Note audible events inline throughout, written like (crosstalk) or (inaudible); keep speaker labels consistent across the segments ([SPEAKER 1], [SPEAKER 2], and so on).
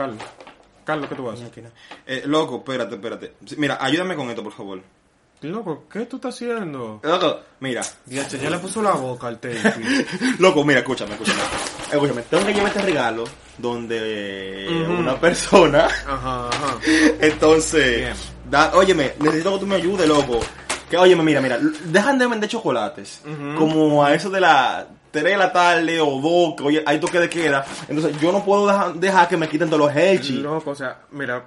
[SPEAKER 1] Carlos, Carlos, ¿qué tú haces?
[SPEAKER 2] Eh, loco, espérate, espérate. Mira, ayúdame con esto, por favor.
[SPEAKER 1] Loco, ¿qué tú estás haciendo?
[SPEAKER 2] Loco, mira.
[SPEAKER 1] Ya le puso la boca al tape. (laughs)
[SPEAKER 2] Loco, mira, escúchame, escúchame. Escúchame, tengo que llevar este regalo donde una persona.
[SPEAKER 1] Ajá, ajá. (laughs)
[SPEAKER 2] Entonces,
[SPEAKER 1] Bien.
[SPEAKER 2] da, óyeme, necesito que tú me ayudes, loco. Que, óyeme, mira, mira, dejan de vender chocolates. Como a eso de la 3 de la tarde o 2, que oye, hay toque de queda. Entonces, yo no puedo dejar, dejar que me quiten todos los Hershey.
[SPEAKER 1] Loco, o sea, mira.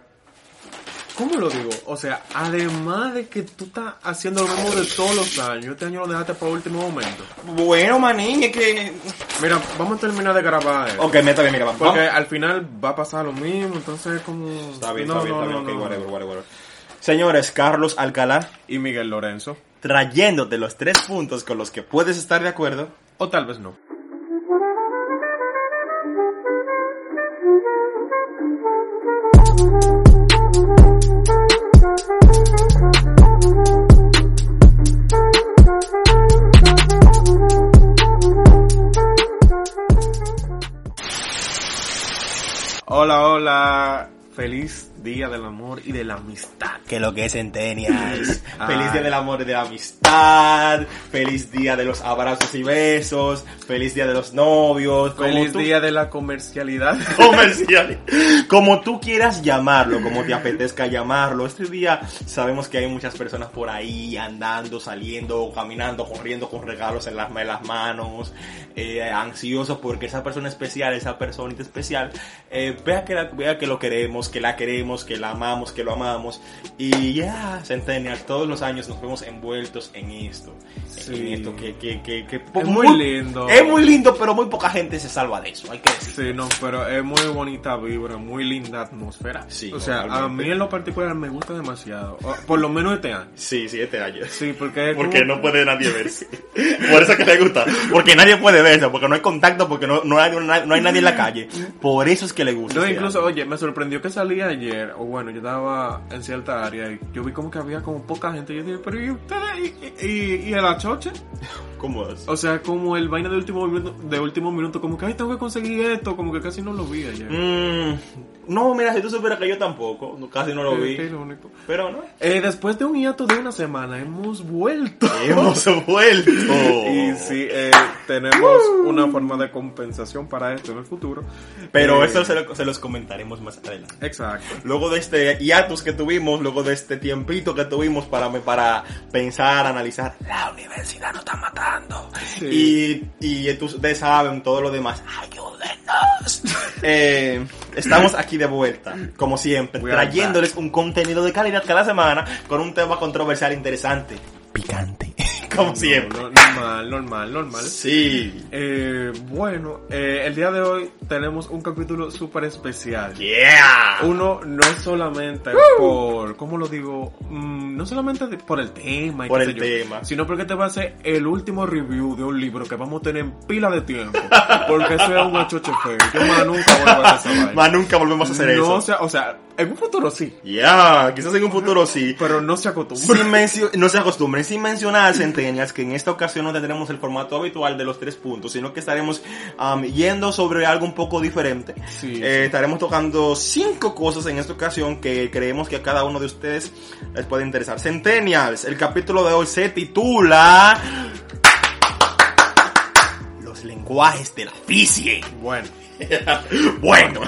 [SPEAKER 1] ¿Cómo lo digo? O sea, además de que tú estás haciendo lo mismo de todos los años, este año lo dejaste para último momento.
[SPEAKER 2] Bueno, manín, es que.
[SPEAKER 1] Mira, vamos a terminar de grabar. esto.
[SPEAKER 2] Ok, mira, vamos.
[SPEAKER 1] Porque al final va a pasar lo mismo, entonces como...
[SPEAKER 2] Está bien,
[SPEAKER 1] No,
[SPEAKER 2] está bien,
[SPEAKER 1] no,
[SPEAKER 2] está bien,
[SPEAKER 1] no,
[SPEAKER 2] ok, whatever, whatever. Señores, Carlos Alcalá,
[SPEAKER 1] Y Miguel Lorenzo.
[SPEAKER 2] trayéndote los tres puntos con los que puedes estar de acuerdo.
[SPEAKER 1] O tal vez no. Hola, hola. Feliz Día del Amor y de la Amistad.
[SPEAKER 2] Que lo que es Centennials. (laughs)
[SPEAKER 1] Ay.
[SPEAKER 2] Feliz día del amor y de la amistad. Feliz día de los abrazos y besos. Feliz día de los novios. como
[SPEAKER 1] Feliz
[SPEAKER 2] tú-
[SPEAKER 1] Día de la Comercialidad. (laughs)
[SPEAKER 2] comercial. Como tú quieras llamarlo, como te apetezca llamarlo. Este día sabemos que hay muchas personas por ahí andando, saliendo, caminando, corriendo con regalos en las, en las manos, eh, ansiosos porque esa persona especial, esa personita especial, eh, vea, que la- vea que lo queremos, que la queremos, que la amamos, que lo amamos. Y ya, Centennial, todos los años nos vemos envueltos en esto.
[SPEAKER 1] Sí.
[SPEAKER 2] En esto que, que, que, que
[SPEAKER 1] Es muy lindo.
[SPEAKER 2] Es muy lindo, pero muy poca gente se salva de eso, hay que decir.
[SPEAKER 1] Sí, no, pero es muy bonita vibra, muy linda atmósfera.
[SPEAKER 2] Sí,
[SPEAKER 1] o sea, a mí en lo particular me gusta demasiado. Por lo menos este año.
[SPEAKER 2] Sí, sí, este año.
[SPEAKER 1] Sí, porque
[SPEAKER 2] Porque
[SPEAKER 1] como-
[SPEAKER 2] no puede nadie verse. Por eso que le gusta. Porque nadie puede verse, porque no hay contacto, porque no, no, hay, no hay nadie en la calle. Por eso es que le gusta.
[SPEAKER 1] No,
[SPEAKER 2] este
[SPEAKER 1] incluso,
[SPEAKER 2] año.
[SPEAKER 1] oye, me sorprendió que salí ayer, o bueno, yo estaba en cierta área y yo vi como que había como poca gente. Yo dije, pero ¿y ustedes? ¿Y, y, y el achoche? (laughs)
[SPEAKER 2] ¿Cómo es?
[SPEAKER 1] O sea, como el vaina de último minuto, de último minuto, como que, ay, tengo que conseguir esto, como que casi no lo vi ayer.
[SPEAKER 2] Mm, no, mira, si tú supieras que yo tampoco, casi no lo vi.
[SPEAKER 1] qué irónico.
[SPEAKER 2] Pero no.
[SPEAKER 1] Eh, después de un hiato de una semana, hemos vuelto. (laughs)
[SPEAKER 2] Hemos vuelto. (laughs)
[SPEAKER 1] Y sí, eh, tenemos una forma de compensación para esto en el futuro.
[SPEAKER 2] Pero
[SPEAKER 1] Eh,
[SPEAKER 2] eso se, lo- se los comentaremos más adelante.
[SPEAKER 1] Exacto.
[SPEAKER 2] Luego de este hiatus que tuvimos, luego de este tiempito que tuvimos para, para pensar, analizar, la universidad nos está matando.
[SPEAKER 1] Sí.
[SPEAKER 2] Y, y tú- ustedes saben todo lo demás. ¡Ayúdennos! (laughs) Eh, estamos aquí de vuelta, como siempre, trayéndoles un contenido de calidad cada semana con un tema controversial interesante. Picante, como siempre.
[SPEAKER 1] No, no, normal, normal, normal.
[SPEAKER 2] Sí.
[SPEAKER 1] Eh, bueno, eh, el día de hoy tenemos un capítulo súper especial.
[SPEAKER 2] Yeah.
[SPEAKER 1] Uno no es solamente por, ¿cómo lo digo? Mm, no solamente por el tema, y
[SPEAKER 2] Por
[SPEAKER 1] qué
[SPEAKER 2] el
[SPEAKER 1] sé yo,
[SPEAKER 2] tema.
[SPEAKER 1] sino porque te va a ser el último review de un libro que vamos a tener en pila de tiempo. Porque eso es un achoche feo. Yo más nunca vuelvo a hacer esa (laughs) vaina.
[SPEAKER 2] Más nunca volvemos a hacer
[SPEAKER 1] no,
[SPEAKER 2] eso.
[SPEAKER 1] O sea, o sea, en un futuro sí,
[SPEAKER 2] Ya, quizás en un futuro sí.
[SPEAKER 1] pero no se acostumbra.
[SPEAKER 2] No se acostumbren, sin mencionar, Centenias, que en esta ocasión no tendremos el formato habitual de los tres puntos, sino que estaremos am, yendo sobre algo un poco diferente.
[SPEAKER 1] Sí,
[SPEAKER 2] Eh,
[SPEAKER 1] sí.
[SPEAKER 2] Estaremos tocando cinco cosas en esta ocasión que creemos que a cada uno de ustedes les puede interesar. Centennials, el capítulo de hoy se titula... Los lenguajes de la física.
[SPEAKER 1] Bueno, (laughs)
[SPEAKER 2] bueno,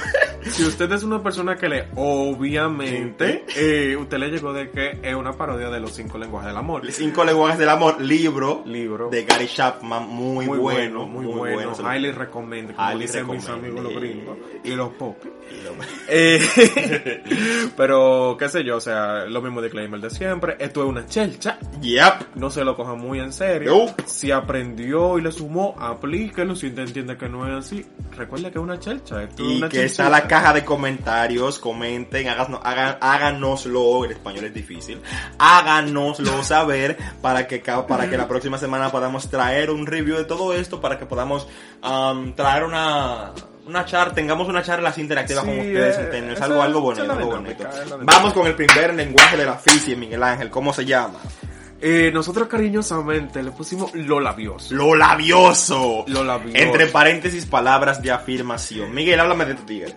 [SPEAKER 1] si usted es una persona que lee, obviamente, eh, usted le llegó de que es una parodia de los cinco lenguajes del amor.
[SPEAKER 2] Cinco lenguajes del amor, libro.
[SPEAKER 1] Libro.
[SPEAKER 2] De Gary Chapman, muy,
[SPEAKER 1] Muy
[SPEAKER 2] bueno.
[SPEAKER 1] bueno, muy, bueno.
[SPEAKER 2] Se lo-
[SPEAKER 1] Highly recommend, como
[SPEAKER 2] Highly
[SPEAKER 1] dicen mis
[SPEAKER 2] recommend.
[SPEAKER 1] amigos los gringos y los
[SPEAKER 2] lo-
[SPEAKER 1] Eh, (laughs) pero, qué sé yo, o sea, lo mismo disclaimer de siempre. Esto es una chelcha.
[SPEAKER 2] Yep.
[SPEAKER 1] No se lo cojan muy en serio. Si aprendió y le sumó, aplíquelo. Si usted entiende que no es así, recuerde que es una chelcha. Esto es
[SPEAKER 2] Y
[SPEAKER 1] una
[SPEAKER 2] que está la caja de comentarios, comenten, háganos- hagan- háganoslo, el español es difícil, háganoslo (laughs) saber para que, para que la próxima semana podamos traer un review de todo esto, para que podamos um, traer una, una charla, tengamos una charla así interactiva
[SPEAKER 1] Sí,
[SPEAKER 2] con ustedes,
[SPEAKER 1] eh, esa-
[SPEAKER 2] algo, algo
[SPEAKER 1] es
[SPEAKER 2] bonito, algo
[SPEAKER 1] es.
[SPEAKER 2] Vamos con el primer lenguaje de la física, Miguel Ángel, ¿cómo se llama?
[SPEAKER 1] Eh, nosotros cariñosamente le pusimos lo labioso.
[SPEAKER 2] Lo labioso.
[SPEAKER 1] Lo labioso.
[SPEAKER 2] Entre paréntesis, palabras de afirmación. Miguel, háblame de tu tigre.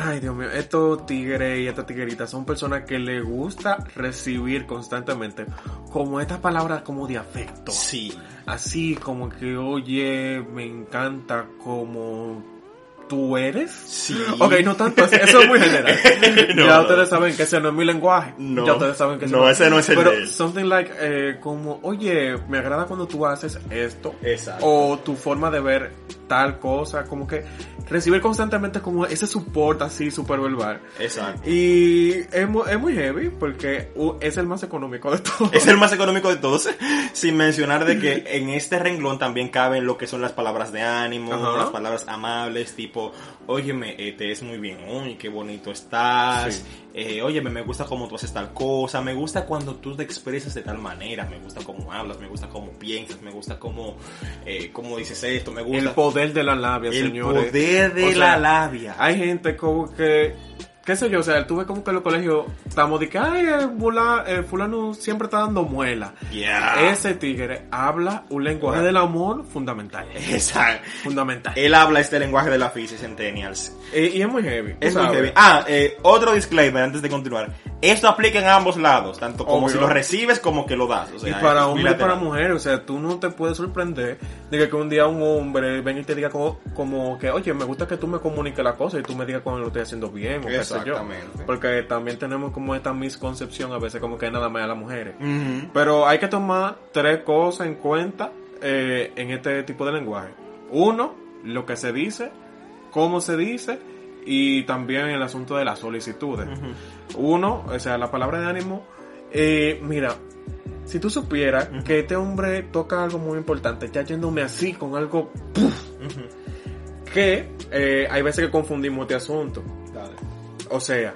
[SPEAKER 1] Ay, Dios mío, estos tigres y estas tigueritas son personas que les gusta recibir constantemente como estas palabras como de afecto.
[SPEAKER 2] Sí.
[SPEAKER 1] Así como que, oye, me encanta como tú eres.
[SPEAKER 2] Sí.
[SPEAKER 1] Ok, no tanto así, eso es muy general. (laughs)
[SPEAKER 2] No,
[SPEAKER 1] ya
[SPEAKER 2] no.
[SPEAKER 1] ustedes saben que ese no es mi lenguaje.
[SPEAKER 2] No.
[SPEAKER 1] Ya ustedes saben que ese
[SPEAKER 2] No, ese no es el
[SPEAKER 1] Pero
[SPEAKER 2] de él.
[SPEAKER 1] something like, eh, como, oye, me agrada cuando tú haces esto.
[SPEAKER 2] Exacto.
[SPEAKER 1] O tu forma de ver tal cosa, como que recibir constantemente como ese support así super verbal.
[SPEAKER 2] Exacto.
[SPEAKER 1] Y es muy, es muy heavy porque es el más económico de todos.
[SPEAKER 2] Es el más económico de todos, (laughs) sin mencionar de que en este renglón también caben lo que son las palabras de ánimo,
[SPEAKER 1] Ajá.
[SPEAKER 2] las palabras amables, tipo, óyeme, eh, te es muy bien hoy, qué bonito estás,
[SPEAKER 1] Sí.
[SPEAKER 2] eh, óyeme, me gusta cómo tú haces tal cosa, me gusta cuando tú te expresas de tal manera, me gusta cómo hablas, me gusta cómo piensas, me gusta cómo, eh, cómo dices esto, me gusta...
[SPEAKER 1] El poder de la labia,
[SPEAKER 2] El
[SPEAKER 1] señores.
[SPEAKER 2] poder de
[SPEAKER 1] O sea,
[SPEAKER 2] la labia.
[SPEAKER 1] Hay gente como que, qué sé yo, o sea, tuve como que en los colegios estamos de que, ay, eh, fula- eh, fulano siempre está dando muela.
[SPEAKER 2] Yeah.
[SPEAKER 1] Ese tigre habla un lenguaje del amor fundamental.
[SPEAKER 2] Exacto.
[SPEAKER 1] Fundamental.
[SPEAKER 2] Él habla este lenguaje de la física Centennials.
[SPEAKER 1] Eh, y es muy heavy.
[SPEAKER 2] Es muy heavy. Ah, eh, otro disclaimer antes de continuar. Esto aplica en ambos lados, tanto como
[SPEAKER 1] Obvio.
[SPEAKER 2] si lo recibes como que lo das. O sea,
[SPEAKER 1] y para
[SPEAKER 2] es
[SPEAKER 1] hombre y para
[SPEAKER 2] bilateral.
[SPEAKER 1] mujer, o sea, tú no te puedes sorprender de que, que un día un hombre venga y te diga como, como que, oye, me gusta que tú me comuniques la cosa y tú me digas cuando lo estoy haciendo bien o qué sé yo.
[SPEAKER 2] Exactamente.
[SPEAKER 1] Porque también tenemos como esta misconcepción a veces como que nada más a las mujeres. Pero hay que tomar tres cosas en cuenta eh, en este tipo de lenguaje. Uno, lo que se dice, cómo se dice y también el asunto de las solicitudes. Uno, o sea, la palabra de ánimo. eh, mira, si tú supieras que este hombre toca algo muy importante, ya yéndome así con algo ¡puf! que eh, hay veces que confundimos este asunto.
[SPEAKER 2] Dale.
[SPEAKER 1] O sea,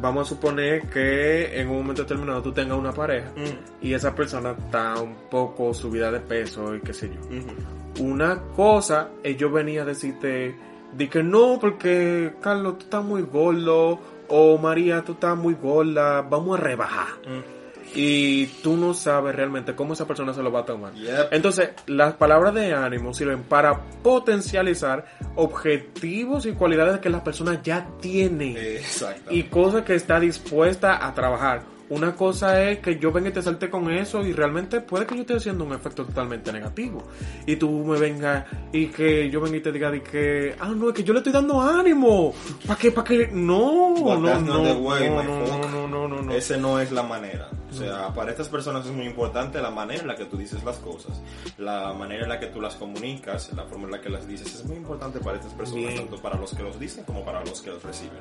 [SPEAKER 1] vamos a suponer que en un momento determinado tú tengas una pareja
[SPEAKER 2] Mm.
[SPEAKER 1] y esa persona está un poco subida de peso y qué sé yo. Una cosa es yo venía a decirte, di que no, porque Carlos, tú estás muy gordo, o María, tú estás muy gorda, vamos a rebajar.
[SPEAKER 2] Mm.
[SPEAKER 1] Y tú no sabes realmente cómo esa persona se lo va a tomar.
[SPEAKER 2] Yep.
[SPEAKER 1] Entonces, las palabras de ánimo sirven para potencializar objetivos y cualidades que la persona ya tiene
[SPEAKER 2] Exacto.
[SPEAKER 1] y cosas que está dispuesta a trabajar. Una cosa es que yo venga y te salte con eso y realmente puede que yo esté haciendo un efecto totalmente negativo. Y tú me vengas y que yo venga y te diga de que, ah, no, es que yo le estoy dando ánimo. ¿Para qué? ¿Para qué? No, no, no, no,
[SPEAKER 2] way,
[SPEAKER 1] no, no, no, no, no, no.
[SPEAKER 2] Ese no es la manera. O sea, para estas personas es muy importante la manera en la que tú dices las cosas, la manera en la que tú las comunicas, la forma en la que las dices. Es muy importante para estas personas,
[SPEAKER 1] Bien.
[SPEAKER 2] tanto para los que los dicen como para los que los reciben.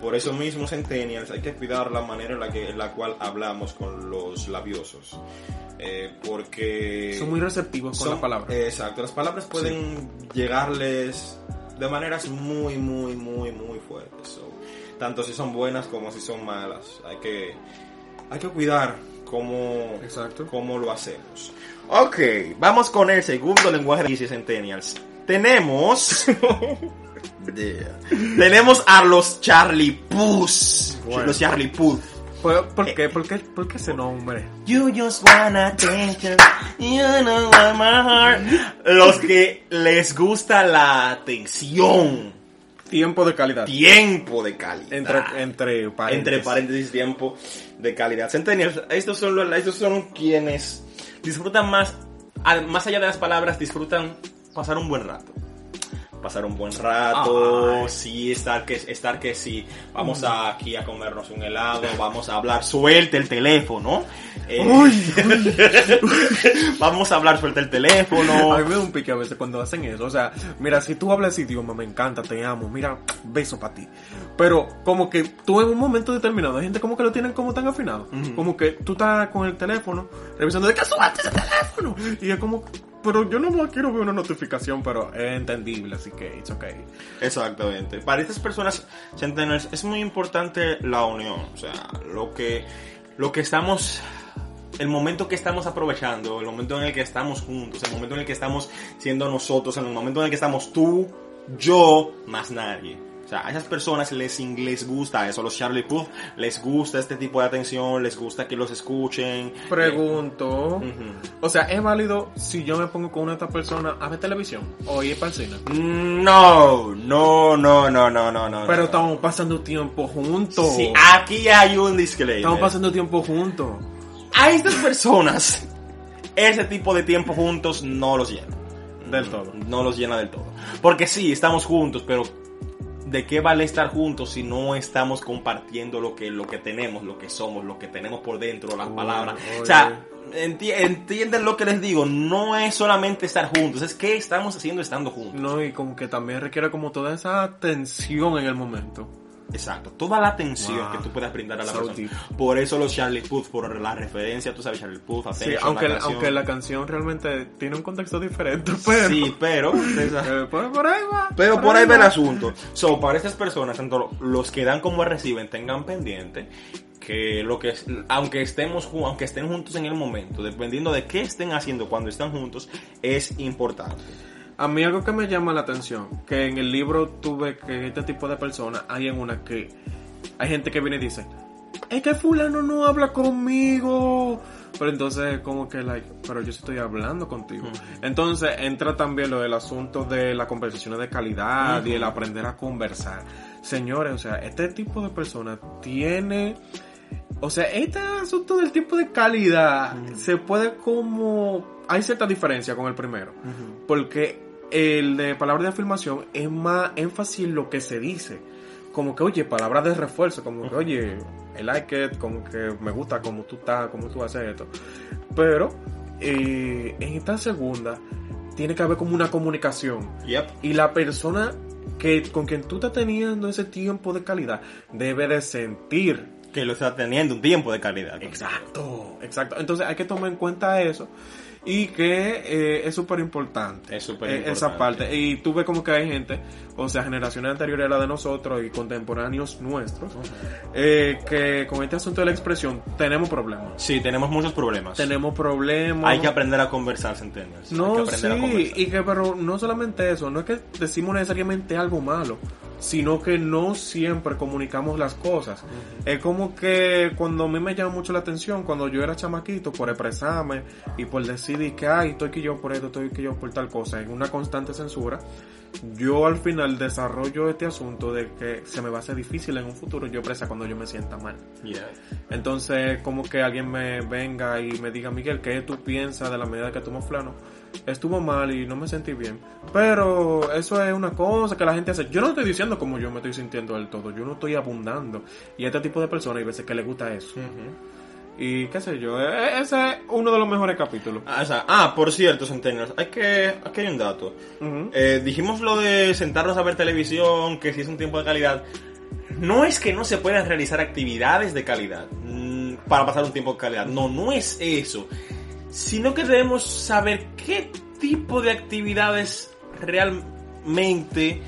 [SPEAKER 2] Por eso mismo, Centennials, hay que cuidar la manera en la, que, en la cual hablamos con los labiosos. Eh, porque...
[SPEAKER 1] Son muy receptivos con
[SPEAKER 2] Son-
[SPEAKER 1] la palabra.
[SPEAKER 2] eh, exacto, las palabras pueden llegarles de maneras muy, muy, muy, muy fuertes. So, tanto si son buenas como si son malas. Hay que, hay que cuidar cómo,
[SPEAKER 1] Exacto.
[SPEAKER 2] cómo lo hacemos. Ok, vamos con el segundo lenguaje de DC Centennials. Tenemos... (laughs) Yeah. Tenemos a los Charlie Puths.
[SPEAKER 1] Bueno.
[SPEAKER 2] Los Charlie Puth.
[SPEAKER 1] ¿Por, por qué? ¿Por qué? ¿Por qué ese nombre?
[SPEAKER 2] You just want attention. You know my heart. Los que les gusta la atención.
[SPEAKER 1] Tiempo de calidad.
[SPEAKER 2] Tiempo de calidad.
[SPEAKER 1] Entre, entre paréntesis.
[SPEAKER 2] Entre paréntesis, tiempo de calidad. Centennials, estos son, los- estos son quienes disfrutan más, más allá de las palabras, disfrutan pasar un buen rato. Pasar un buen rato,
[SPEAKER 1] Ay.
[SPEAKER 2] sí, estar que, estar que sí, vamos a, aquí a comernos un helado, (laughs) vamos a hablar, suelte el teléfono, eh, (laughs) vamos a hablar, suelta el teléfono,
[SPEAKER 1] A mí me da un pique a veces cuando hacen eso. O sea, mira, si tú hablas idioma, me encanta, te amo, mira, beso para ti. Pero como que tú en un momento determinado, hay gente como que lo tienen como tan afinado. Como que tú estás con el teléfono, revisando de que subaste ese teléfono. Y es como, pero yo no más quiero ver una notificación, pero es entendible, así que it's okay.
[SPEAKER 2] Exactamente. Para estas personas, centenarios, es muy importante la unión. O sea, lo que, lo que estamos, el momento que estamos aprovechando, el momento en el que estamos juntos, el momento en el que estamos siendo nosotros, el momento en el que estamos tú, yo, más nadie. Sea, a esas personas les, les gusta eso, los Charlie Puth, les gusta este tipo de atención, les gusta que los escuchen.
[SPEAKER 1] Pregunto,
[SPEAKER 2] Ujú.
[SPEAKER 1] o sea, ¿es válido si yo me pongo con una de estas personas a ver televisión o ir para el cine?
[SPEAKER 2] No, no, no, no, no, no, no.
[SPEAKER 1] Pero
[SPEAKER 2] no.
[SPEAKER 1] estamos pasando tiempo juntos.
[SPEAKER 2] Sí, aquí hay un disclaimer.
[SPEAKER 1] Estamos pasando tiempo juntos.
[SPEAKER 2] a estas personas, ese tipo de tiempo juntos no los llena.
[SPEAKER 1] Del todo.
[SPEAKER 2] No los llena del todo. Porque sí, estamos juntos, pero ¿de qué vale estar juntos si no estamos compartiendo lo que, lo que tenemos, lo que somos, lo que tenemos por dentro, las palabras? O sea, enti- entienden lo que les digo, no es solamente estar juntos, es qué estamos haciendo estando juntos.
[SPEAKER 1] No, y como que también requiere como toda esa tensión en el momento.
[SPEAKER 2] Exacto, toda la atención
[SPEAKER 1] Wow.
[SPEAKER 2] que tú puedas brindar a la
[SPEAKER 1] So
[SPEAKER 2] persona.
[SPEAKER 1] deep.
[SPEAKER 2] Por eso los Charlie Puth, por la referencia, tú sabes, Charlie Puth,
[SPEAKER 1] Sí, aunque,
[SPEAKER 2] la
[SPEAKER 1] aunque la canción realmente tiene un contexto diferente, (laughs) pero...
[SPEAKER 2] Sí, pero... (laughs)
[SPEAKER 1] Eh, por, por ahí va.
[SPEAKER 2] Pero por ahí va el asunto. So, para estas personas, tanto los que dan como reciben, tengan pendiente que lo que es- aunque estemos aunque estén juntos en el momento, dependiendo de qué estén haciendo cuando están juntos, es importante.
[SPEAKER 1] A mí algo que me llama la atención, que en el libro tuve que este tipo de personas, hay en una que hay gente que viene y dice, es que fulano no habla conmigo. Pero entonces como que, like, pero yo estoy hablando contigo. Entonces entra también lo del asunto de las conversaciones de calidad y el aprender a conversar. Señores, o sea, este tipo de personas tiene... O sea, este asunto del tiempo de calidad se puede como... Hay cierta diferencia con el primero. Porque el de palabra de afirmación es más énfasis en lo que se dice. Como que, oye, palabras de refuerzo, como que, oye, I like it, como que me gusta como tú estás, como tú haces esto. Pero eh, en esta segunda tiene que haber como una comunicación.
[SPEAKER 2] Yep.
[SPEAKER 1] Y la persona que con quien tú estás teniendo ese tiempo de calidad debe de sentir
[SPEAKER 2] Que lo está teniendo un tiempo de calidad.
[SPEAKER 1] Exacto, exacto. Entonces hay que tomar en cuenta eso y que eh, es súper importante.
[SPEAKER 2] Es
[SPEAKER 1] eh. Esa parte. Y tú ves como que hay gente, o sea, generaciones anteriores a la de nosotros y contemporáneos nuestros, eh, que con este asunto de la expresión tenemos problemas.
[SPEAKER 2] Sí, tenemos muchos problemas.
[SPEAKER 1] Tenemos problemas.
[SPEAKER 2] Hay que aprender a conversar, centenias. Hay que
[SPEAKER 1] No,
[SPEAKER 2] aprender a
[SPEAKER 1] sí,
[SPEAKER 2] conversar.
[SPEAKER 1] y que pero no solamente eso, no es que decimos necesariamente algo malo, sino que no siempre comunicamos las cosas. Es como que cuando a mí me llama mucho la atención, cuando yo era chamaquito, por expresarme y por decir y que, ay, estoy que yo por esto, estoy que yo por tal cosa, en una constante censura, yo al final desarrollo este asunto de que se me va a hacer difícil en un futuro yo expresar cuando yo me sienta mal.
[SPEAKER 2] Yeah.
[SPEAKER 1] Entonces, como que alguien me venga y me diga, Miguel, ¿qué tú piensas de la medida que tomó Flano? Estuvo mal y no me sentí bien. Pero eso es una cosa que la gente hace. Yo no estoy diciendo como yo me estoy sintiendo del todo. Yo no estoy abundando. Y a este tipo de personas hay veces que le gusta eso. Y qué sé yo, e- ese es uno de los mejores capítulos.
[SPEAKER 2] Ah, o sea, ah, por cierto, centenias, hay que, aquí hay un dato. Eh, dijimos lo de sentarnos a ver televisión, que si es un tiempo de calidad. No es que no se puedan realizar actividades de calidad mm, para pasar un tiempo de calidad. No, no es eso. Sino que debemos saber qué tipo de actividades realmente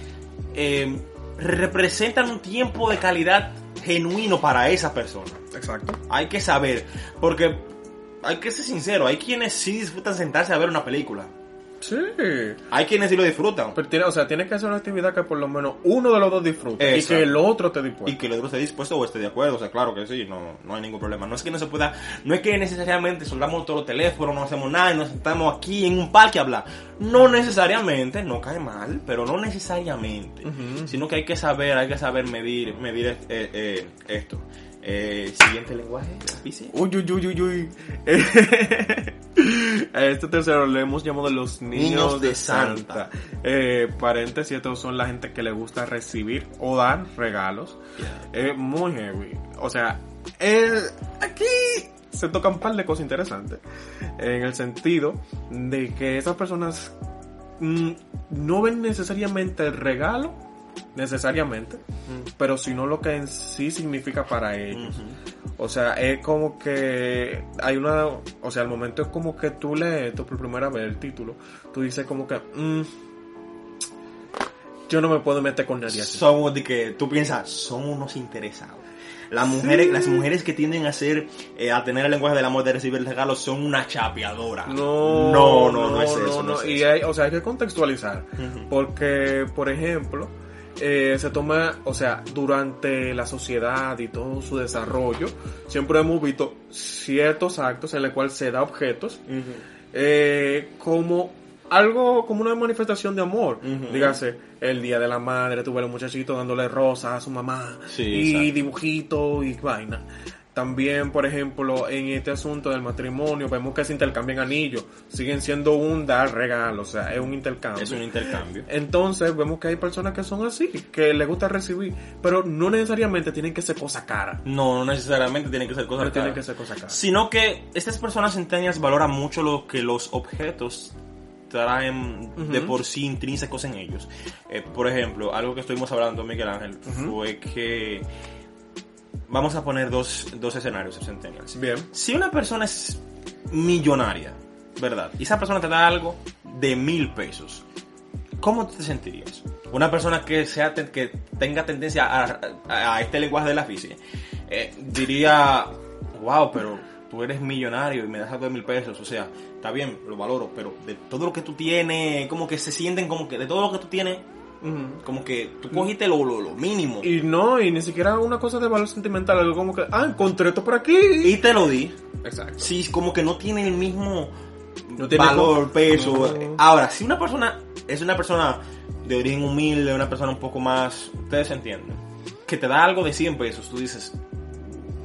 [SPEAKER 2] eh, representan un tiempo de calidad genuino para esa persona.
[SPEAKER 1] Exacto.
[SPEAKER 2] Hay que saber, porque hay que ser sincero, hay quienes sí disfrutan sentarse a ver una película.
[SPEAKER 1] Sí.
[SPEAKER 2] Hay quienes sí lo disfrutan.
[SPEAKER 1] Pero tiene, o sea, tiene que ser una actividad que por lo menos uno de los dos disfrute. Y que el otro te dispuesto.
[SPEAKER 2] Y que el otro esté dispuesto o esté de acuerdo, o sea, claro que sí, no, no hay ningún problema. No es que no se pueda, no es que necesariamente soltamos todos los teléfonos, no hacemos nada y nos sentamos aquí en un parque a hablar. No necesariamente, no cae mal, pero no necesariamente. Sino que hay que saber, hay que saber medir, medir eh, eh, esto. Eh, siguiente lenguaje.
[SPEAKER 1] Uy, uy, uy, uy, uy. (laughs) A este tercero le hemos llamado los niños,
[SPEAKER 2] Niños
[SPEAKER 1] de,
[SPEAKER 2] de
[SPEAKER 1] Santa.
[SPEAKER 2] Santa.
[SPEAKER 1] Eh, paréntesis, estos son la gente que le gusta recibir o dar regalos. Es muy heavy. O sea, eh, aquí se tocan un par de cosas interesantes. En el sentido de que esas personas mm, no ven necesariamente el regalo, necesariamente, pero sino lo que en sí significa para ellos. O sea, es como que hay una, o sea, al momento es como que tú lees esto por primera vez el título, tú dices como que, mm, yo no me puedo meter con nadie así.
[SPEAKER 2] Somos de que tú piensas, son unos interesados. Las mujeres, las mujeres que tienden a ser, eh, a tener el lenguaje del amor de recibir regalos son una chapeadora.
[SPEAKER 1] No,
[SPEAKER 2] no, no, no es eso. no es
[SPEAKER 1] Y
[SPEAKER 2] eso.
[SPEAKER 1] hay, o sea, hay que contextualizar. Porque, por ejemplo, eh, se toma, o sea, durante la sociedad y todo su desarrollo, siempre hemos visto ciertos actos en los cuales se da objetos eh, como algo, como una manifestación de amor.
[SPEAKER 2] Ujú.
[SPEAKER 1] Dígase, el día de la madre, tuve a los muchachitos dándole rosas a su mamá
[SPEAKER 2] Sí,
[SPEAKER 1] y dibujitos y vaina. También, por ejemplo, en este asunto del matrimonio, vemos que se intercambian anillos. Siguen siendo un dar regalo, o sea, es un intercambio.
[SPEAKER 2] Es un intercambio.
[SPEAKER 1] Entonces vemos que hay personas que son así, que les gusta recibir, pero no necesariamente tienen que ser cosas caras.
[SPEAKER 2] No, no necesariamente tienen que ser cosas
[SPEAKER 1] No tienen
[SPEAKER 2] caras.
[SPEAKER 1] que ser cosas caras.
[SPEAKER 2] Sino que estas personas centenias valoran mucho lo que los objetos traen de por sí intrínsecos en ellos. Eh, por ejemplo, algo que estuvimos hablando Miguel Ángel fue que vamos a poner dos, dos escenarios centennials.
[SPEAKER 1] Bien.
[SPEAKER 2] Si una persona es millonaria, ¿verdad? Y esa persona te da algo de mil pesos, ¿cómo te sentirías? Una persona que sea que tenga tendencia a, a- a este lenguaje de la física eh, diría, wow, pero tú eres millonario y me das algo de mil pesos, o sea, está bien, lo valoro, pero de todo lo que tú tienes, como que se sienten como que de todo lo que tú tienes, Como que tú cogiste lo, lo, lo mínimo y,
[SPEAKER 1] Y no, y ni siquiera una cosa de valor sentimental, algo como que, ah, encontré esto por aquí.
[SPEAKER 2] te lo di.
[SPEAKER 1] Exacto.
[SPEAKER 2] Sí, como que no tiene el mismo
[SPEAKER 1] No tiene
[SPEAKER 2] valor,
[SPEAKER 1] como-
[SPEAKER 2] peso.
[SPEAKER 1] No.
[SPEAKER 2] Ahora, si una persona es una persona de origen humilde, una persona un poco más, ustedes entienden, que te da algo de 100 pesos, tú dices,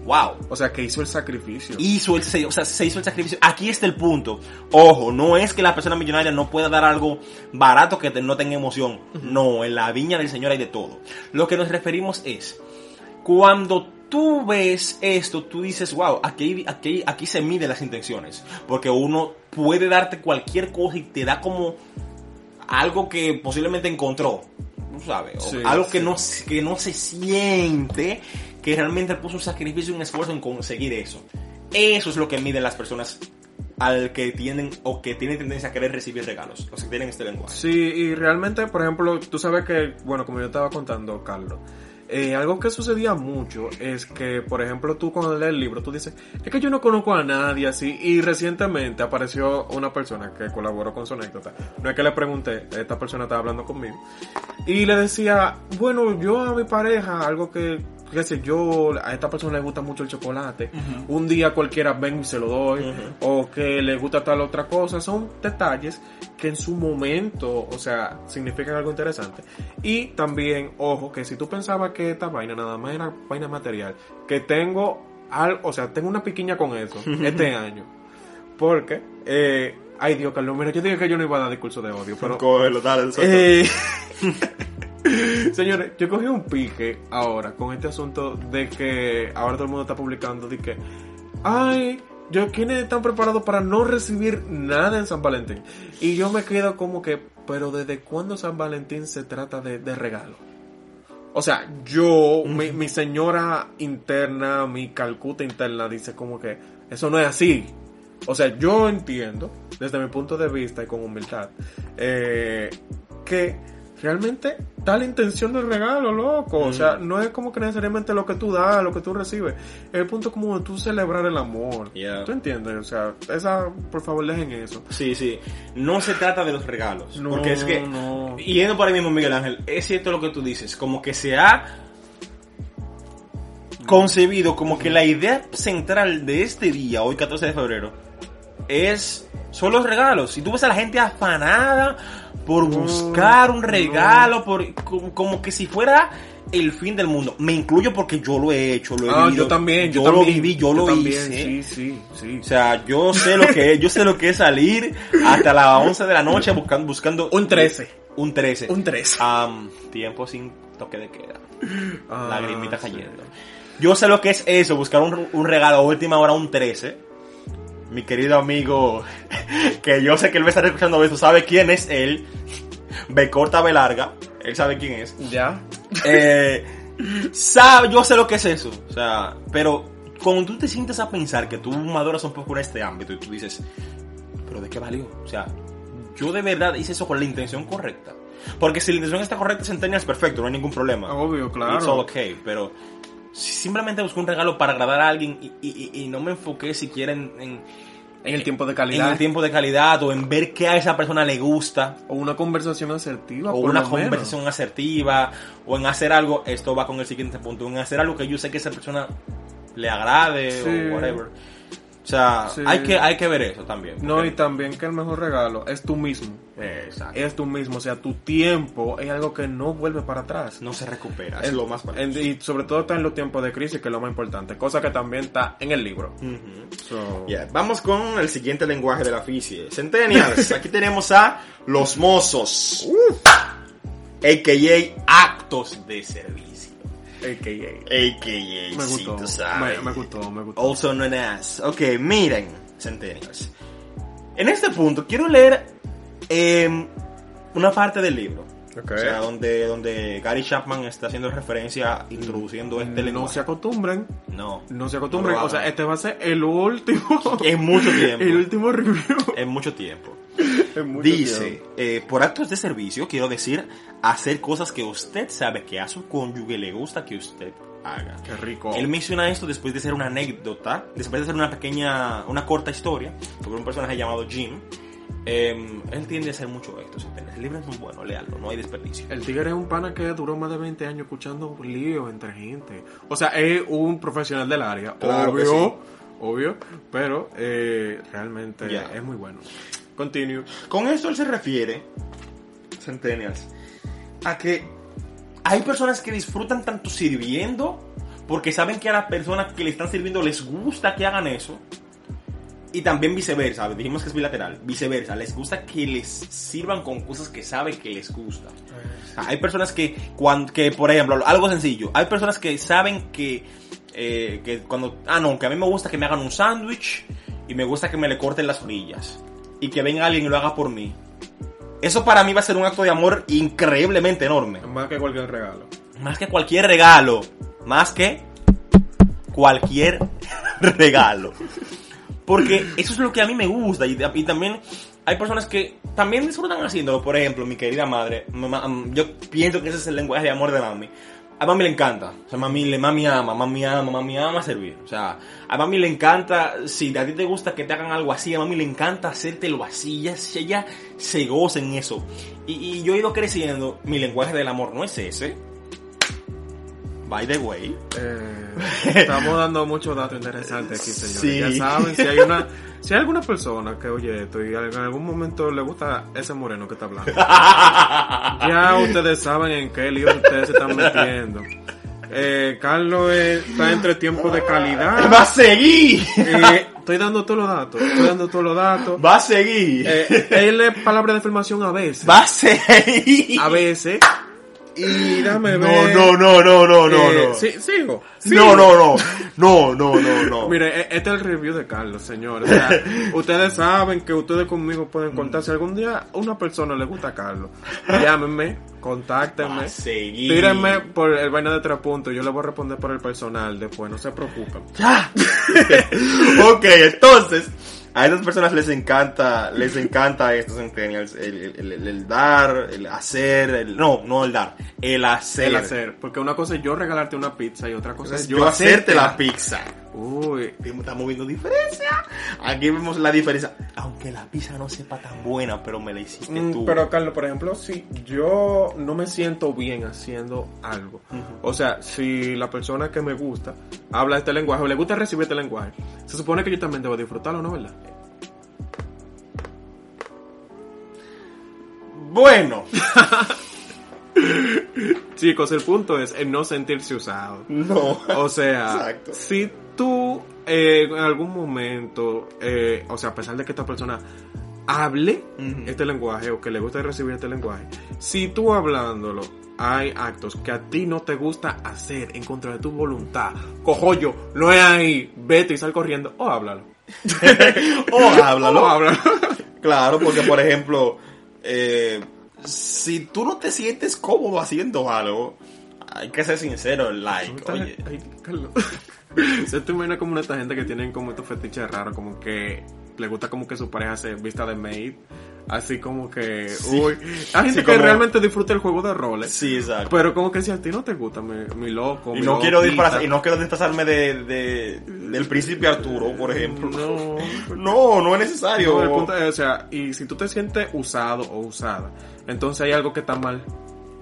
[SPEAKER 2] wow.
[SPEAKER 1] O sea, que hizo el sacrificio.
[SPEAKER 2] Hizo el, o sea, se hizo el sacrificio. Aquí está el punto. Ojo, no es que la persona millonaria no pueda dar algo barato que no tenga emoción. No, en la viña del Señor hay de todo. Lo que nos referimos es, cuando tú ves esto, tú dices, wow, aquí, aquí, aquí se miden las intenciones. Porque uno puede darte cualquier cosa y te da como algo que posiblemente encontró. ¿tú sabes?
[SPEAKER 1] Sí,
[SPEAKER 2] algo
[SPEAKER 1] sí.
[SPEAKER 2] que, no, que no se siente que realmente puso un sacrificio y un esfuerzo en conseguir eso. Eso es lo que miden las personas al que tienen o que tienen tendencia a querer recibir regalos, los que tienen este lenguaje.
[SPEAKER 1] Sí, y realmente, por ejemplo, tú sabes que, bueno, como yo estaba contando, Carlos, eh, algo que sucedía mucho es que, por ejemplo, tú cuando lees el libro, tú dices, es que yo no conozco a nadie así, y recientemente apareció una persona que colaboró con su anécdota. No es que le pregunté, esta persona estaba hablando conmigo, y le decía, bueno, yo a mi pareja, algo que, qué sé yo, a esta persona le gusta mucho el chocolate, un día cualquiera vengo y se lo doy, o que le gusta tal otra cosa, son detalles que en su momento, o sea, significan algo interesante. Y también, ojo, que si tú pensabas que esta vaina nada más era vaina material, que tengo, al, o sea, tengo una piquiña con eso este año. Porque, eh, ay Dios, Carlos, mira, yo dije que yo no iba a dar discurso de odio, pero...
[SPEAKER 2] Cógelo, dale,
[SPEAKER 1] Eh, (laughs) (laughs) Señores, yo cogí un pique ahora con este asunto de que ahora todo el mundo está publicando de que, ay, yo quiénes están preparados para no recibir nada en San Valentín. Y yo me quedo como que, pero ¿desde cuándo San Valentín se trata de, de regalo? O sea, yo, mi, mi señora interna, mi calcuta interna dice como que eso no es así. O sea, yo entiendo, desde mi punto de vista y con humildad, eh, que realmente da la intención del regalo, loco. O sea, no es como que necesariamente lo que tú das, lo que tú recibes. Es el punto como de tú celebrar el amor.
[SPEAKER 2] Yeah.
[SPEAKER 1] ¿Tú entiendes? O sea, esa, por favor, dejen eso.
[SPEAKER 2] Sí, sí. No se trata de los regalos.
[SPEAKER 1] No,
[SPEAKER 2] porque es que,
[SPEAKER 1] no.
[SPEAKER 2] yendo por ahí mismo, Miguel Ángel, es cierto lo que tú dices. Como que se ha concebido como que la idea central de este día, hoy 14 de febrero, es son los regalos. Si tú ves a la gente afanada por buscar un regalo, por como, como que si fuera el fin del mundo. Me incluyo porque yo lo he hecho, lo he
[SPEAKER 1] Ah,
[SPEAKER 2] vivido.
[SPEAKER 1] yo también, yo,
[SPEAKER 2] lo
[SPEAKER 1] también,
[SPEAKER 2] viví, yo, lo
[SPEAKER 1] también,
[SPEAKER 2] hice.
[SPEAKER 1] Sí, sí, sí.
[SPEAKER 2] O sea, yo sé lo que es, yo sé lo que es salir hasta las 11 de la noche buscando buscando
[SPEAKER 1] Un 13.
[SPEAKER 2] un 13.
[SPEAKER 1] Un 13.
[SPEAKER 2] Am, tiempo sin toque de queda.
[SPEAKER 1] Ah,
[SPEAKER 2] Lagrimita
[SPEAKER 1] sí.
[SPEAKER 2] cayendo. Yo sé lo que es eso, buscar un, un regalo a última hora, un 13. Mi querido amigo, (laughs) que yo sé que él me está escuchando esto, sabe quién es él. B corta, B larga. Él sabe quién es.
[SPEAKER 1] Ya.
[SPEAKER 2] Eh, sabe, yo sé lo que es eso. O sea, pero cuando tú te sientes a pensar que tú maduras un poco en este ámbito y tú dices, pero ¿de qué valió? O sea, yo de verdad hice eso con la intención correcta. Porque si la intención está correcta, Centennial es perfecto, no hay ningún problema.
[SPEAKER 1] Obvio, claro.
[SPEAKER 2] It's all okay, pero si simplemente busqué un regalo para agradar a alguien y, y- no me enfoqué siquiera en, en,
[SPEAKER 1] En el tiempo de
[SPEAKER 2] en
[SPEAKER 1] calidad.
[SPEAKER 2] el tiempo de calidad o en ver qué a esa persona le gusta
[SPEAKER 1] O una conversación asertiva.
[SPEAKER 2] o
[SPEAKER 1] por
[SPEAKER 2] una
[SPEAKER 1] menos.
[SPEAKER 2] conversación asertiva o en hacer algo, esto va con el siguiente punto, en hacer algo que yo sé que esa persona le agrade
[SPEAKER 1] Sí.
[SPEAKER 2] o whatever. O sea,
[SPEAKER 1] Sí.
[SPEAKER 2] hay, que, hay que ver eso también.
[SPEAKER 1] No, y también que el mejor regalo es tú mismo.
[SPEAKER 2] Exacto.
[SPEAKER 1] Es tú mismo. O sea, tu tiempo es algo que no vuelve para atrás.
[SPEAKER 2] No se recupera, es lo más
[SPEAKER 1] en- y sobre todo está en los tiempos de crisis, que es lo más importante. Cosa que también está en el libro.
[SPEAKER 2] Ujú.
[SPEAKER 1] So,
[SPEAKER 2] Yeah, Vamos con el siguiente lenguaje de la física. Centennials, (laughs) aquí tenemos a los mozos. AKA actos de servicio.
[SPEAKER 1] AKA.
[SPEAKER 2] AKA,
[SPEAKER 1] Me
[SPEAKER 2] sí,
[SPEAKER 1] gustó.
[SPEAKER 2] tú sabes.
[SPEAKER 1] Me, me gustó, me gustó.
[SPEAKER 2] Also known as. Ok, miren, Centennials. En este punto quiero leer em, una parte del libro.
[SPEAKER 1] Ok.
[SPEAKER 2] O sea, donde, donde Gary Chapman está haciendo referencia, introduciendo este
[SPEAKER 1] no
[SPEAKER 2] lenguaje.
[SPEAKER 1] se acostumbren.
[SPEAKER 2] No.
[SPEAKER 1] No se acostumbren.
[SPEAKER 2] No
[SPEAKER 1] o sea, este va a ser el último.
[SPEAKER 2] Es mucho tiempo.
[SPEAKER 1] El último review.
[SPEAKER 2] En mucho tiempo.
[SPEAKER 1] En mucho
[SPEAKER 2] Dice, eh, por actos de servicio quiero decir hacer cosas que usted sabe que a su cónyuge le gusta que usted haga.
[SPEAKER 1] Qué rico.
[SPEAKER 2] Él menciona esto después de hacer una anécdota, después de hacer una pequeña, una corta historia sobre un personaje llamado Jim. Eh, él tiende a hacer mucho esto, ¿entiendes? El libro es muy bueno, léalo, no hay desperdicio.
[SPEAKER 1] El tigre es un pana que duró más de 20 años escuchando líos entre gente. O sea, es un profesional del área.
[SPEAKER 2] Claro
[SPEAKER 1] obvio, obvio. Pero eh, realmente es muy bueno. Continue.
[SPEAKER 2] Con esto él se refiere, Centennials, a que hay personas que disfrutan tanto sirviendo porque saben que a las personas que le están sirviendo les gusta que hagan eso. Y también viceversa, dijimos que es bilateral, viceversa, les gusta que les sirvan con cosas que saben que les gusta. Hay personas que, cuando, que, por ejemplo, algo sencillo, hay personas que saben que, eh, que cuando, ah, no, que a mí me gusta que me hagan un sándwich y me gusta que me le corten las orillas y que venga alguien y lo haga por mí. Eso para mí va a ser un acto de amor increíblemente enorme.
[SPEAKER 1] Más que cualquier regalo.
[SPEAKER 2] Más que cualquier regalo. Más que cualquier (laughs) regalo. Porque eso es lo que a mí me gusta. Y, y también hay personas que también disfrutan haciéndolo. Por ejemplo, mi querida madre. mamá, yo pienso que ese es el lenguaje de amor de mami. A mami le encanta. O sea, mami, le, mami ama, mami ama, mami ama servir. O sea, a mami le encanta, si a ti te gusta que te hagan algo así, a mami le encanta hacértelo así. Ella, ella se goza en eso. Y, y yo he ido creciendo. Mi lenguaje del amor no es ese. By the way.
[SPEAKER 1] Eh, estamos dando muchos datos interesantes aquí, señores.
[SPEAKER 2] Sí.
[SPEAKER 1] Ya saben, si hay una, si hay alguna persona que oye esto y en algún momento le gusta ese moreno que está hablando, (laughs) ya ustedes saben en qué lío ustedes se están metiendo. Eh, Carlos eh, está entre tiempos de calidad. (laughs)
[SPEAKER 2] ¡Va a seguir!
[SPEAKER 1] Eh, estoy dando todos los datos. Estoy dando todos los datos.
[SPEAKER 2] ¡Va a seguir!
[SPEAKER 1] Eh, él es palabra de afirmación a veces.
[SPEAKER 2] ¡Va a seguir!
[SPEAKER 1] A veces. Y dame
[SPEAKER 2] No,
[SPEAKER 1] ver.
[SPEAKER 2] no, no, no, no, no,
[SPEAKER 1] Eh,
[SPEAKER 2] no.
[SPEAKER 1] sí, sigo.
[SPEAKER 2] No,
[SPEAKER 1] sigo.
[SPEAKER 2] no, no. No, no, no, no. (laughs)
[SPEAKER 1] Mire, e- este es el review de Carlos, señores. O sea, (laughs) ustedes saben que ustedes conmigo pueden contar. Si algún día a una persona le gusta a Carlos, llámenme, contáctenme.
[SPEAKER 2] Va a seguir.
[SPEAKER 1] Tírenme por el vaina de tres puntos. Yo le voy a responder por el personal después. No se preocupen.
[SPEAKER 2] Ya. (laughs) ok, entonces, a estas personas les encanta, les encanta estos centennials, el, el- el- el dar, el hacer, el, no, no el dar, el hacer.
[SPEAKER 1] El hacer. Porque una cosa es yo regalarte una pizza y otra cosa es
[SPEAKER 2] yo hacerte la pizza.
[SPEAKER 1] Uy.
[SPEAKER 2] Estamos viendo diferencia. Aquí vemos la diferencia. Aunque la pizza no sepa tan buena, pero me la hiciste
[SPEAKER 1] Mm,
[SPEAKER 2] tú.
[SPEAKER 1] Pero Carlos, por ejemplo, si yo no me siento bien haciendo algo, o sea, si la persona que me gusta habla este lenguaje o le gusta recibir este lenguaje, se supone que yo también debo disfrutarlo, ¿no verdad?
[SPEAKER 2] Bueno, (laughs)
[SPEAKER 1] Chicos, el punto es el no sentirse usado.
[SPEAKER 2] No.
[SPEAKER 1] O sea,
[SPEAKER 2] Exacto.
[SPEAKER 1] si tú eh, en algún momento, eh, o sea, a pesar de que esta persona hable este lenguaje o que le guste recibir este lenguaje, si tú hablándolo hay actos que a ti no te gusta hacer en contra de tu voluntad, cojollo, no es ahí, vete y sal corriendo o háblalo. (laughs)
[SPEAKER 2] o háblalo. (laughs)
[SPEAKER 1] O háblalo.
[SPEAKER 2] Claro, porque por ejemplo, eh, si tú no te sientes cómodo haciendo algo, hay que ser sincero, like, oye,
[SPEAKER 1] Ay. (laughs) Se te imagina como esta gente que tienen como estos fetiches raros, como que le gusta como que su pareja se vista de maid, así como que, uy, hay gente
[SPEAKER 2] Sí,
[SPEAKER 1] que
[SPEAKER 2] como-
[SPEAKER 1] realmente disfruta el juego de roles,
[SPEAKER 2] sí, exacto.
[SPEAKER 1] pero como que si a ti no te gusta, mi, mi loco,
[SPEAKER 2] Y
[SPEAKER 1] mi
[SPEAKER 2] no quiero disfrazar, y no quiero disfrazarme de, de- del príncipe Arturo, por ejemplo.
[SPEAKER 1] No, (laughs)
[SPEAKER 2] No, no es necesario.
[SPEAKER 1] No, el punto es, o sea, y si tú te sientes usado o usada, entonces hay algo que está mal.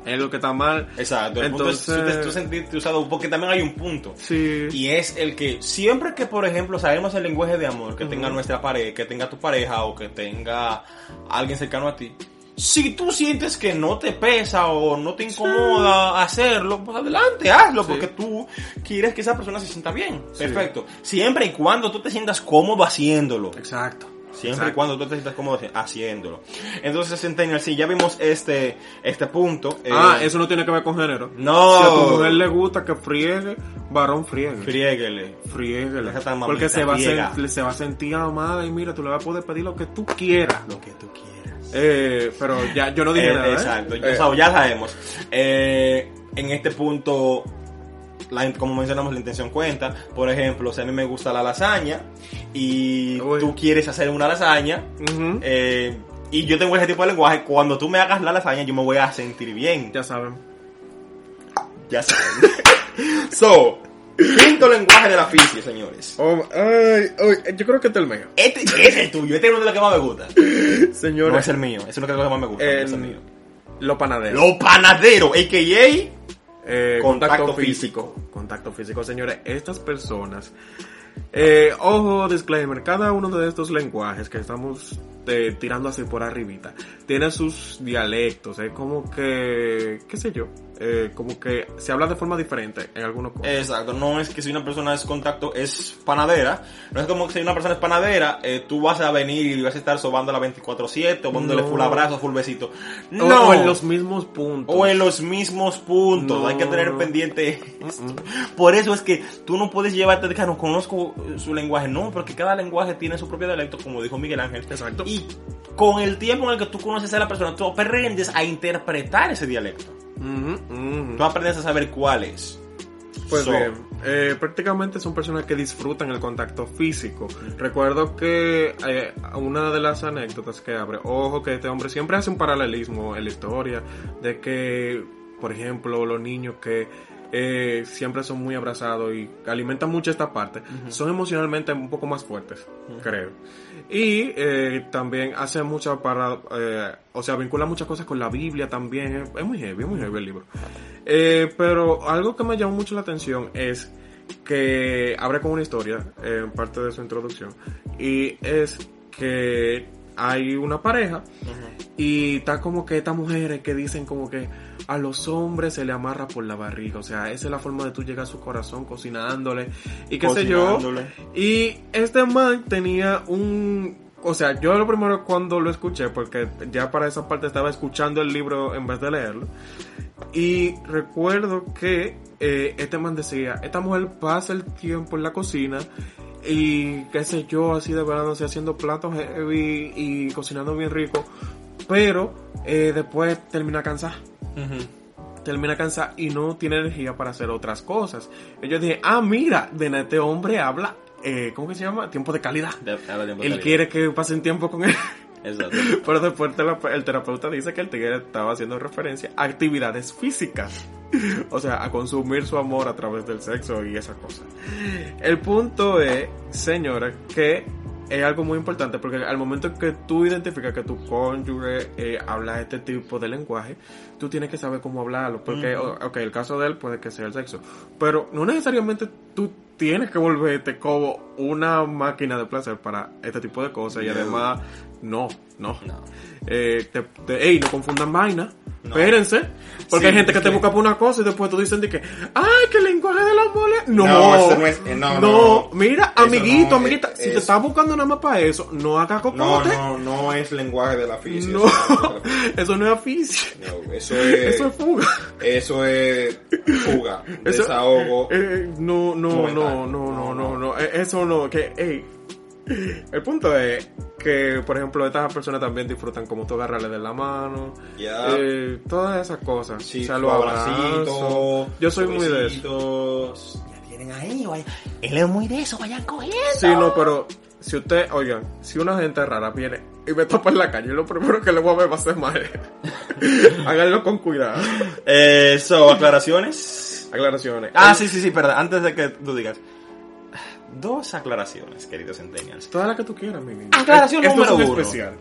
[SPEAKER 1] Hay algo que está mal.
[SPEAKER 2] Exacto, el punto es tú, sentirte usado, porque también hay un punto.
[SPEAKER 1] Sí.
[SPEAKER 2] Y es el que siempre que, por ejemplo, sabemos el lenguaje de amor que tenga nuestra pareja, que tenga tu pareja o que tenga alguien cercano a ti, si tú sientes que no te pesa o no te incomoda hacerlo, pues adelante, hazlo,
[SPEAKER 1] Sí.
[SPEAKER 2] porque tú quieres que esa persona se sienta bien.
[SPEAKER 1] Sí.
[SPEAKER 2] Perfecto. Siempre y cuando tú te sientas cómodo haciéndolo.
[SPEAKER 1] Exacto.
[SPEAKER 2] Siempre y cuando tú te sientas cómodo haciéndolo. Entonces, Centennial, sí, ya vimos este, este punto.
[SPEAKER 1] Ah,
[SPEAKER 2] Eh,
[SPEAKER 1] eso no tiene que ver con género.
[SPEAKER 2] No.
[SPEAKER 1] Si a tu mujer le gusta que friegue, varón friegue. Frieguele.
[SPEAKER 2] Mamita
[SPEAKER 1] Porque se va, a se va a sentir amada y mira, tú le vas a poder pedir lo que tú quieras.
[SPEAKER 2] Lo que tú quieras.
[SPEAKER 1] Eh, pero ya, yo no dije
[SPEAKER 2] Eh,
[SPEAKER 1] nada. ¿eh?
[SPEAKER 2] Exacto, ya, sab- ya sabemos. En este punto, la- como mencionamos, la intención cuenta. Por ejemplo, si a mí me gusta la lasaña y
[SPEAKER 1] Uy.
[SPEAKER 2] tú quieres hacer una lasaña
[SPEAKER 1] ujú,
[SPEAKER 2] eh, y yo tengo ese tipo de lenguaje, cuando tú me hagas la lasaña yo me voy a sentir bien.
[SPEAKER 1] Ya saben.
[SPEAKER 2] Ya saben. (laughs) so, quinto lenguaje de la física, señores.
[SPEAKER 1] Oh, ay, ay, yo creo que este es el mío.
[SPEAKER 2] Este, este es el tuyo, este es uno de los que más me gusta. (laughs) No
[SPEAKER 1] Señores,
[SPEAKER 2] es el mío, es lo que más me gusta. no es el mío.
[SPEAKER 1] lo panadero.
[SPEAKER 2] Los panaderos, a.k.a.
[SPEAKER 1] Eh,
[SPEAKER 2] Contacto
[SPEAKER 1] contacto, físico. Contacto físico, señores. Estas personas. eh, ojo, disclaimer. Cada uno de estos lenguajes que estamos eh, tirando así por arribita tiene sus dialectos. Es como que, qué sé yo, eh, como que se habla de forma diferente en algunos casos.
[SPEAKER 2] Exacto, no es que si una persona es contacto es panadera, no es como que si una persona es panadera, eh, tú vas a venir y vas a estar sobando la 24-7 o dándole
[SPEAKER 1] No.
[SPEAKER 2] full abrazo, full besito.
[SPEAKER 1] O-
[SPEAKER 2] No,
[SPEAKER 1] o en los mismos puntos.
[SPEAKER 2] O en los mismos puntos,
[SPEAKER 1] No,
[SPEAKER 2] hay que tener pendiente esto. Por eso es que tú no puedes llevarte de que no conozco su lenguaje, no, porque cada lenguaje tiene su propio dialecto, como dijo Miguel Ángel.
[SPEAKER 1] Exacto.
[SPEAKER 2] Y con el tiempo en el que tú conoces a la persona, tú aprendes a interpretar ese dialecto.
[SPEAKER 1] Ujú.
[SPEAKER 2] Tú aprendes a saber cuál es.
[SPEAKER 1] Pues
[SPEAKER 2] So,
[SPEAKER 1] bien, eh, prácticamente son personas que disfrutan el contacto físico. Recuerdo que eh, una de las anécdotas que abre, ojo que este hombre siempre hace un paralelismo en la historia de que, por ejemplo, los niños que eh, siempre son muy abrazados y alimentan mucho esta parte, son emocionalmente un poco más fuertes, creo. Y eh, también hace mucha para, eh, o sea, vincula muchas cosas con la Biblia también. Es, muy heavy, es muy heavy el libro. Pero algo que me llamó mucho la atención es que abre con una historia en parte de su introducción y es que hay una pareja y está como que estas mujeres que dicen como que a los hombres se le amarra por la barriga, o sea, esa es la forma de tú llegar a su corazón cocinándole y qué sé yo. Y este man tenía un o sea, yo lo primero cuando lo escuché, porque ya para esa parte estaba escuchando el libro en vez de leerlo, y recuerdo que eh, este man decía, esta mujer pasa el tiempo en la cocina y qué sé yo, así de verdad, haciendo platos heavy y cocinando bien rico, pero eh, después termina cansada. Termina cansada y no tiene energía para hacer otras cosas. Y yo dije, ah, mira, de este hombre habla, eh, ¿cómo que se llama? Tiempo de calidad.
[SPEAKER 2] De- tiempo
[SPEAKER 1] Él
[SPEAKER 2] calidad.
[SPEAKER 1] quiere que pasen tiempo con él.
[SPEAKER 2] Exacto. (laughs)
[SPEAKER 1] Pero después el terapeuta dice que el tigre estaba haciendo referencia a actividades físicas. (laughs) O sea, a consumir su amor a través del sexo y esas cosas. El punto es, señora, que es algo muy importante porque al momento que tú identificas que tu cónyuge eh, habla este tipo de lenguaje, tú tienes que saber cómo hablarlo. Porque, o- ok, el caso de él puede que sea el sexo, pero no necesariamente tú tienes que volverte como una máquina de placer para este tipo de cosas. Y además, no, no.
[SPEAKER 2] No.
[SPEAKER 1] Eh, te, te- ey, no confundan Espérense. Porque
[SPEAKER 2] Sí,
[SPEAKER 1] hay gente que te
[SPEAKER 2] que-
[SPEAKER 1] busca por una cosa y después tú dicen de que, ay, que el lenguaje de la mole. No,
[SPEAKER 2] No, eso no es- eh, no, no.
[SPEAKER 1] mira,
[SPEAKER 2] Eso
[SPEAKER 1] amiguito,
[SPEAKER 2] no,
[SPEAKER 1] amiguita,
[SPEAKER 2] es-
[SPEAKER 1] si te
[SPEAKER 2] es-
[SPEAKER 1] estás buscando nada más para eso, no haga
[SPEAKER 2] No,
[SPEAKER 1] cocote.
[SPEAKER 2] no, no es lenguaje de la física.
[SPEAKER 1] No,
[SPEAKER 2] eso no es (laughs)
[SPEAKER 1] eso no.
[SPEAKER 2] No, eso es,
[SPEAKER 1] Eso es fuga.
[SPEAKER 2] eso es fuga, (laughs)
[SPEAKER 1] Eso-
[SPEAKER 2] desahogo.
[SPEAKER 1] eh, no, no, no, no, no, no, no, eh, eso no, que, ey, el punto es que, por ejemplo, estas personas también disfrutan como tú agarrarle de la mano,
[SPEAKER 2] Ya.
[SPEAKER 1] eh, todas esas cosas,
[SPEAKER 2] Sí,
[SPEAKER 1] o sea, abrazos. yo soy muy de eso.
[SPEAKER 2] Ya tienen ahí, vaya. Él es muy de eso, vayan cogiendo.
[SPEAKER 1] Sí, no, pero si usted, oigan, si una gente rara viene y me topa en la calle, lo primero que le voy a ver va a ser mal. (laughs) Háganlo con cuidado.
[SPEAKER 2] Eh, so, aclaraciones.
[SPEAKER 1] Aclaraciones.
[SPEAKER 2] Ah,
[SPEAKER 1] El-
[SPEAKER 2] sí, sí, sí, perdón. Antes de que tú digas. Dos aclaraciones, queridos centennials.
[SPEAKER 1] Todas las que tú quieras, mi niño.
[SPEAKER 2] Aclaración
[SPEAKER 1] es
[SPEAKER 2] número
[SPEAKER 1] un
[SPEAKER 2] uno.
[SPEAKER 1] especial.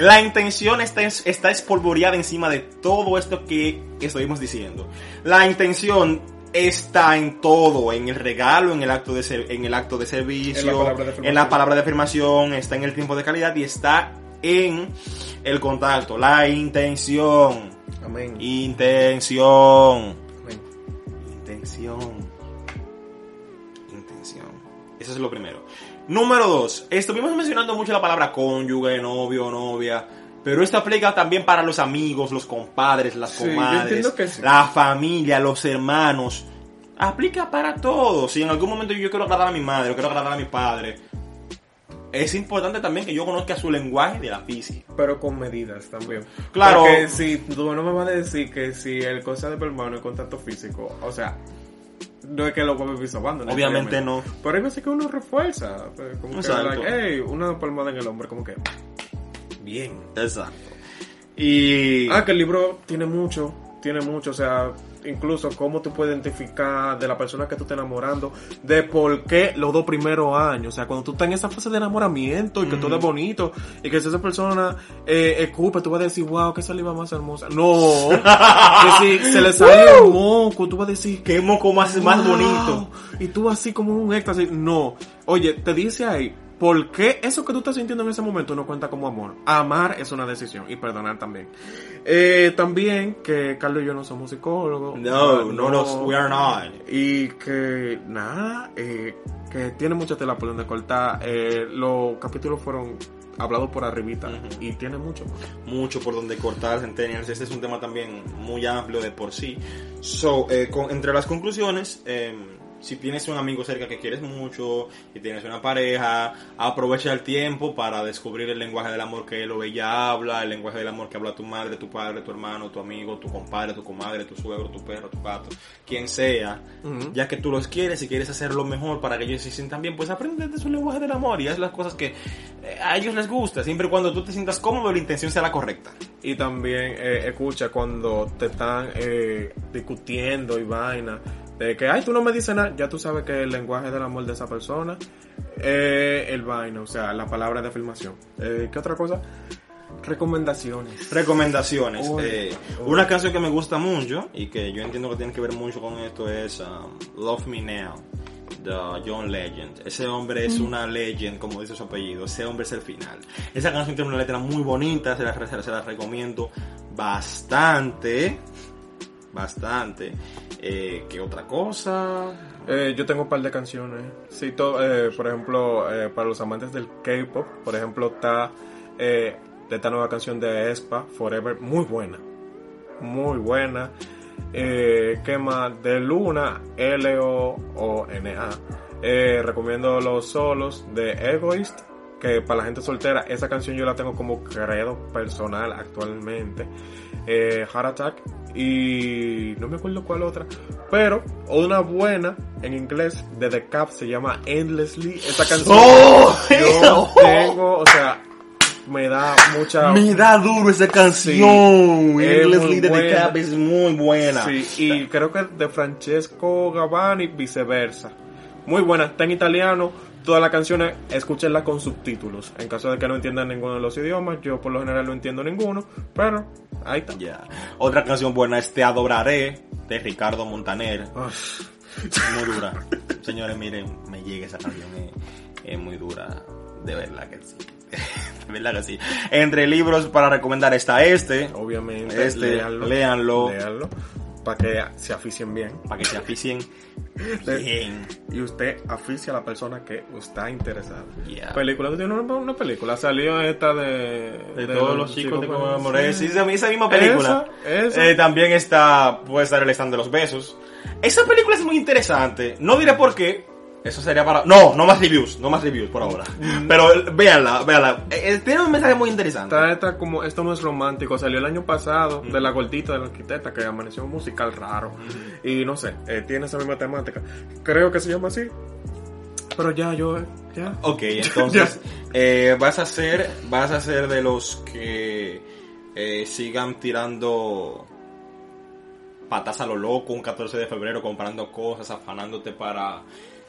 [SPEAKER 2] La intención está, está espolvoreada encima de todo esto que estuvimos diciendo. La intención está en todo, en el regalo, en el acto de, ser- en el acto de servicio,
[SPEAKER 1] En la palabra de afirmación.
[SPEAKER 2] en la palabra de afirmación, está en el tiempo de calidad y está en el contacto. La intención.
[SPEAKER 1] Amén.
[SPEAKER 2] Intención.
[SPEAKER 1] Amén.
[SPEAKER 2] Intención. Intención. Eso es lo primero. Número dos. Estuvimos mencionando mucho la palabra cónyuge, novio, novia. Pero esto aplica también para los amigos, los compadres, las
[SPEAKER 1] Sí,
[SPEAKER 2] comadres,
[SPEAKER 1] sí.
[SPEAKER 2] la familia, los hermanos. Aplica para todos. Si en algún momento yo quiero agradar a mi madre o quiero agradar a mi padre, es importante también que yo conozca su lenguaje de la física.
[SPEAKER 1] Pero con medidas también.
[SPEAKER 2] Claro.
[SPEAKER 1] Porque si tú no me vas a decir que si el cosa de mi hermano es contacto físico, o sea, no es que lo vuelva pisobando.
[SPEAKER 2] Obviamente no.
[SPEAKER 1] Pero hay veces que uno refuerza. pues, Como que, like, hey, una palmada en el hombre, como que. Bien.
[SPEAKER 2] Exacto. Y...
[SPEAKER 1] Ah, que el libro tiene mucho, tiene mucho, o sea, incluso cómo tú puedes identificar de la persona que tú estás enamorando, de por qué los dos primeros años, o sea, cuando tú estás en esa fase de enamoramiento y que todo es bonito, y que si esa persona eh, escupe, tú vas a decir, wow, qué saliva más hermosa. No, (laughs) que si se le sale el moco, tú vas a decir,
[SPEAKER 2] Qué moco más, más bonito.
[SPEAKER 1] Y tú así como un éxtasis. No. Oye, te dice ahí, ¿por qué eso que tú estás sintiendo en ese momento no cuenta como amor? Amar es una decisión y perdonar también. Eh, también que Carlos y yo no somos psicólogos.
[SPEAKER 2] No, no, los, we are not.
[SPEAKER 1] Y que nada, eh, que tiene mucha tela por donde cortar. Eh, los capítulos fueron hablados por arribita y tiene mucho.
[SPEAKER 2] mucho por donde cortar Centennials. Este es un tema también muy amplio de por sí. So, eh, con- entre las conclusiones, eh, si tienes un amigo cerca que quieres mucho y tienes una pareja, aprovecha el tiempo para descubrir el lenguaje del amor que él o ella habla, el lenguaje del amor que habla tu madre, tu padre, tu hermano, tu amigo, tu compadre, tu comadre, tu suegro, tu perro, tu gato, quien sea. Ya que tú los quieres y quieres hacer lo mejor para que ellos se sientan bien, pues aprende de su lenguaje del amor y haz las cosas que eh, a ellos les gusta, siempre y cuando tú te sientas cómodo la intención sea la correcta.
[SPEAKER 1] Y también eh, escucha cuando te están eh, discutiendo y vaina. De que, ay, tú no me dices nada. Ya tú sabes que el lenguaje del amor de esa persona es el vaina, o sea, la palabra de afirmación. Eh, ¿Qué otra cosa? Recomendaciones.
[SPEAKER 2] Recomendaciones. Eh, una canción que me gusta mucho y que yo entiendo que tiene que ver mucho con esto es um, Love Me Now de John Legend. Ese hombre es una legend, como dice su apellido. Ese hombre es el final. Esa canción tiene una letra muy bonita, se la, se la recomiendo bastante. Bastante. Eh, ¿Qué otra cosa?
[SPEAKER 1] Eh, yo tengo un par de canciones. Sí, to- eh, por ejemplo, para los amantes del K-pop, por ejemplo, está esta nueva canción de Espa, Forever, muy buena. Muy buena. ¿Qué? De Luna, L-O-O-N-A. Recomiendo los solos de Egoist, que para la gente soltera, esa canción yo la tengo como credo personal actualmente. Eh, Heart Attack y no me acuerdo cuál otra, pero una buena en inglés de The Cap se llama Endlessly. Esa canción
[SPEAKER 2] ¡Oh!
[SPEAKER 1] yo tengo, o sea, me da mucha
[SPEAKER 2] Me da duro esa canción.
[SPEAKER 1] Sí, es
[SPEAKER 2] Endlessly de The. Cap es muy buena.
[SPEAKER 1] Sí, y creo que de Francesco Gavani viceversa. Muy buena, está en italiano. Todas las canciones, escúchenlas con subtítulos. En caso de que no entiendan ninguno de los idiomas, yo por lo general no entiendo ninguno, pero ahí está.
[SPEAKER 2] Ya. Otra canción buena es Te Adoraré de Ricardo Montaner.
[SPEAKER 1] Uf,
[SPEAKER 2] Muy dura. Señores, miren, me llega esa canción, es, es muy dura. De verdad que sí. (laughs) De verdad que sí. Entre libros para recomendar está este.
[SPEAKER 1] Obviamente,
[SPEAKER 2] Este,
[SPEAKER 1] léanlo.
[SPEAKER 2] léanlo.
[SPEAKER 1] léanlo, para que se aficien bien.
[SPEAKER 2] Para que se aficien (laughs) bien.
[SPEAKER 1] Y usted aficia a la persona que está interesada.
[SPEAKER 2] Yeah.
[SPEAKER 1] Película, tú tienes una, una película. Salió esta de.
[SPEAKER 2] De, todos los chicos de como me enamoré.
[SPEAKER 1] sí.
[SPEAKER 2] Esa, esa misma película.
[SPEAKER 1] Esa, esa.
[SPEAKER 2] Eh, también está, puede estar el stand de los besos. Esa película es muy interesante. No diré por qué. Eso sería para... No, no más reviews. No más reviews por ahora. Pero eh, véanla, véanla. Eh, eh, tiene un mensaje muy interesante.
[SPEAKER 1] Esta, esta como, esto no es romántico. Salió el año pasado de la gordita de la arquitecta que amaneció un musical raro. Y no sé, eh, tiene esa misma temática. Creo que se llama así. Pero ya, yo, ya.
[SPEAKER 2] Ok, (laughs) entonces eh, vas a ser vas a ser de los que sigan tirando patas a lo loco un 14 de febrero comprando cosas, afanándote para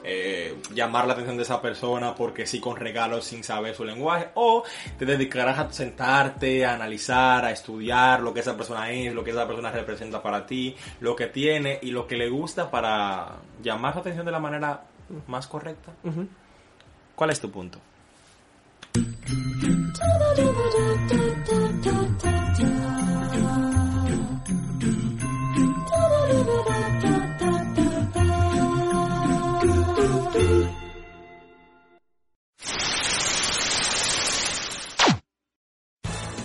[SPEAKER 2] eh, llamar la atención de esa persona porque sí con regalos sin saber su lenguaje o te dedicarás a sentarte, a analizar, a estudiar lo que esa persona es, lo que esa persona representa para ti, lo que tiene y lo que le gusta para llamar su atención de la manera más correcta. ¿Cuál es tu punto?